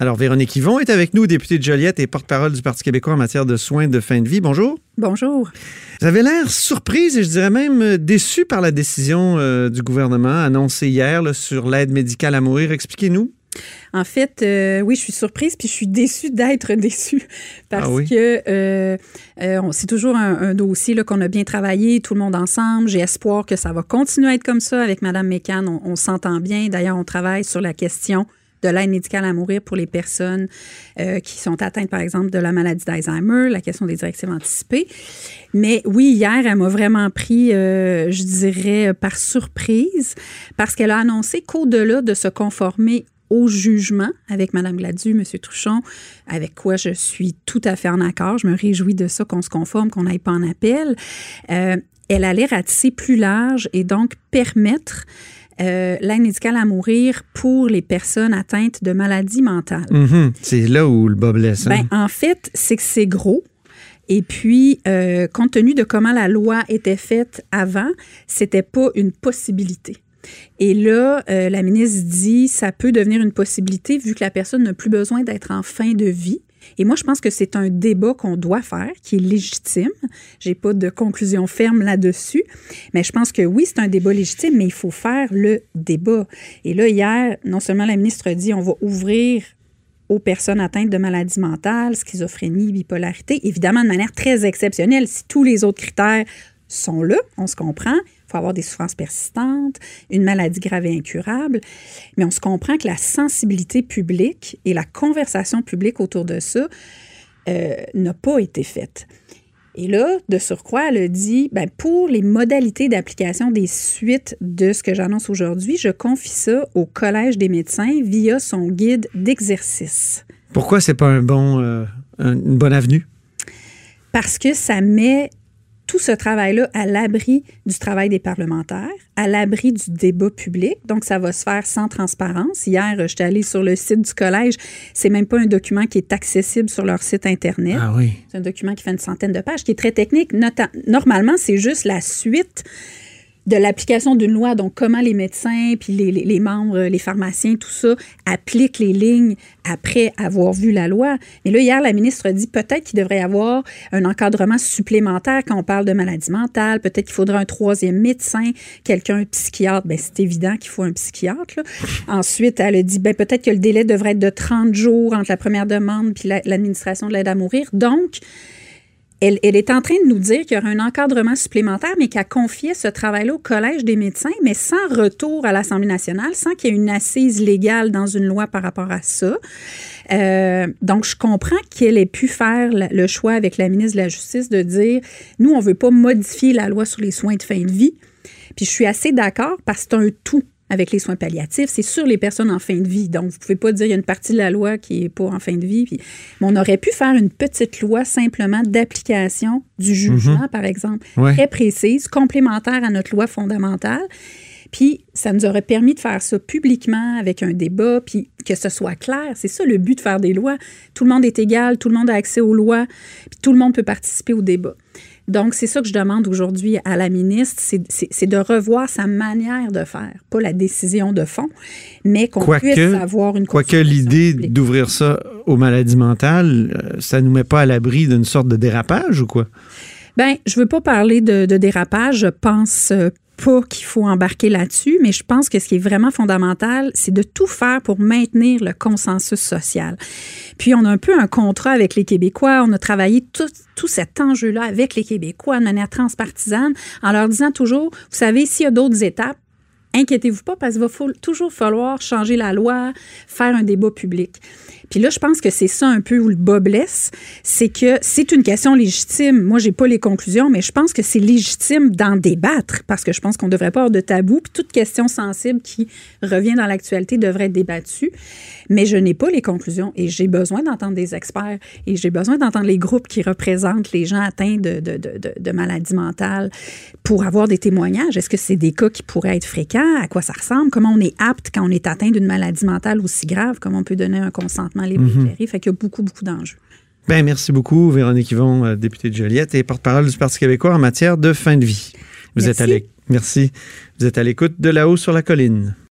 Alors, Véronique Yvon est avec nous, députée de Joliette et porte-parole du Parti québécois en matière de soins de fin de vie. Bonjour. Bonjour. Vous avez l'air surprise et je dirais même déçue par la décision euh, du gouvernement annoncée hier là, sur l'aide médicale à mourir. Expliquez-nous. En fait, euh, oui, je suis surprise, puis je suis déçue d'être déçue parce Ah oui? que euh, euh, c'est toujours un, un dossier qu'on a bien travaillé, tout le monde ensemble. J'ai espoir que ça va continuer à être comme ça avec Madame Mécan. On, on s'entend bien. D'ailleurs, on travaille sur la question de l'aide médicale à mourir pour les personnes euh, qui sont atteintes, par exemple, de la maladie d'Alzheimer, la question des directives anticipées. Mais oui, hier, elle m'a vraiment pris, euh, je dirais, par surprise, parce qu'elle a annoncé qu'au-delà de se conformer au jugement avec Mme Gladu, M. Truchon, avec quoi je suis tout à fait en accord. Je me réjouis de ça, qu'on se conforme, qu'on n'aille pas en appel. Euh, elle allait ratisser plus large et donc permettre euh, l'aide médicale à mourir pour les personnes atteintes de maladies mentales. Mhm. C'est là où le bas blesse. hein? Ben, en fait, c'est que c'est gros. Et puis, euh, compte tenu de comment la loi était faite avant, c'était pas une possibilité. Et là, euh, la ministre dit ça peut devenir une possibilité vu que la personne n'a plus besoin d'être en fin de vie. Et moi, je pense que c'est un débat qu'on doit faire, qui est légitime. J'ai pas de conclusion ferme là-dessus, mais je pense que oui, c'est un débat légitime, mais il faut faire le débat. Et là, hier, non seulement la ministre a dit on va ouvrir aux personnes atteintes de maladies mentales, schizophrénie, bipolarité, évidemment de manière très exceptionnelle. Si tous les autres critères sont là, on se comprend. Il faut avoir des souffrances persistantes, une maladie grave et incurable. Mais on se comprend que la sensibilité publique et la conversation publique autour de ça euh, n'a pas été faite. Et là, de surcroît, elle a dit, ben, pour les modalités d'application des suites de ce que j'annonce aujourd'hui, je confie ça au Collège des médecins via son guide d'exercice. Pourquoi c'est pas un bon, euh, un- une bonne avenue? Parce que ça met tout ce travail-là à l'abri du travail des parlementaires, à l'abri du débat public. Donc, ça va se faire sans transparence. Hier, je suis allée sur le site du collège. C'est même pas un document qui est accessible sur leur site Internet. Ah oui. C'est un document qui fait une centaine de pages, qui est très technique. Nota- Normalement, c'est juste la suite de l'application d'une loi, donc comment les médecins, puis les, membres, les pharmaciens, tout ça, appliquent les lignes après avoir vu la loi. Mais là, hier, la ministre a dit peut-être qu'il devrait y avoir un encadrement supplémentaire quand on parle de maladie mentale, peut-être qu'il faudrait un troisième médecin, quelqu'un, un psychiatre. Bien, c'est évident qu'il faut un psychiatre. Ensuite, elle a dit ben, peut-être que le délai devrait être de 30 jours entre la première demande puis la- l'administration de l'aide à mourir. Donc, elle, est en train de nous dire qu'il y aura un encadrement supplémentaire, mais qu'elle confiait ce travail-là au Collège des médecins, mais sans retour à l'Assemblée nationale, sans qu'il y ait une assise légale dans une loi par rapport à ça. Euh, donc, je comprends qu'elle ait pu faire le choix avec la ministre de la Justice de dire, nous, on ne veut pas modifier la loi sur les soins de fin de vie. Puis je suis assez d'accord parce que c'est un tout avec les soins palliatifs. C'est sur les personnes en fin de vie. Donc, vous pouvez pas dire qu'il y a une partie de la loi qui est pas en fin de vie. Puis, mais on aurait pu faire une petite loi simplement d'application du jugement, par exemple, Ouais. très précise, complémentaire à notre loi fondamentale. Puis, ça nous aurait permis de faire ça publiquement avec un débat, puis que ce soit clair. C'est ça le but de faire des lois. Tout le monde est égal, tout le monde a accès aux lois, puis tout le monde peut participer au débat. Donc, c'est ça que je demande aujourd'hui à la ministre, c'est- de revoir sa manière de faire, pas la décision de fond, mais qu'on puisse avoir une quoique l'idée d'ouvrir ça aux maladies mentales, euh, ça nous met pas à l'abri d'une sorte de dérapage ou quoi? Ben, je veux pas parler de, de dérapage. Je pense euh, pas qu'il faut embarquer là-dessus, mais je pense que ce qui est vraiment fondamental, c'est de tout faire pour maintenir le consensus social. Puis, on a un peu un contrat avec les Québécois. On a travaillé tout, tout cet enjeu-là avec les Québécois de manière transpartisane en leur disant toujours, vous savez, s'il y a d'autres étapes, inquiétez-vous pas parce qu'il va toujours falloir changer la loi, faire un débat public. Puis là, je pense que c'est ça un peu où le bas blesse, c'est que c'est une question légitime. Moi, j'ai pas les conclusions, mais je pense que c'est légitime d'en débattre parce que je pense qu'on devrait pas avoir de tabou. Puis toute question sensible qui revient dans l'actualité devrait être débattue. Mais je n'ai pas les conclusions et j'ai besoin d'entendre des experts et j'ai besoin d'entendre les groupes qui représentent les gens atteints de maladies mentales pour avoir des témoignages. Est-ce que c'est des cas qui pourraient être fréquents? À quoi ça ressemble? Comment on est apte quand on est atteint d'une maladie mentale aussi grave? Comment on peut donner un consentement libre et éclairé? Fait qu'il y a beaucoup, beaucoup d'enjeux. Ben, merci beaucoup, Véronique Yvon, euh, députée de Joliette et porte-parole du Parti québécois en matière de fin de vie. Vous Merci. êtes à Merci. Vous êtes à l'écoute de là-haut sur la colline.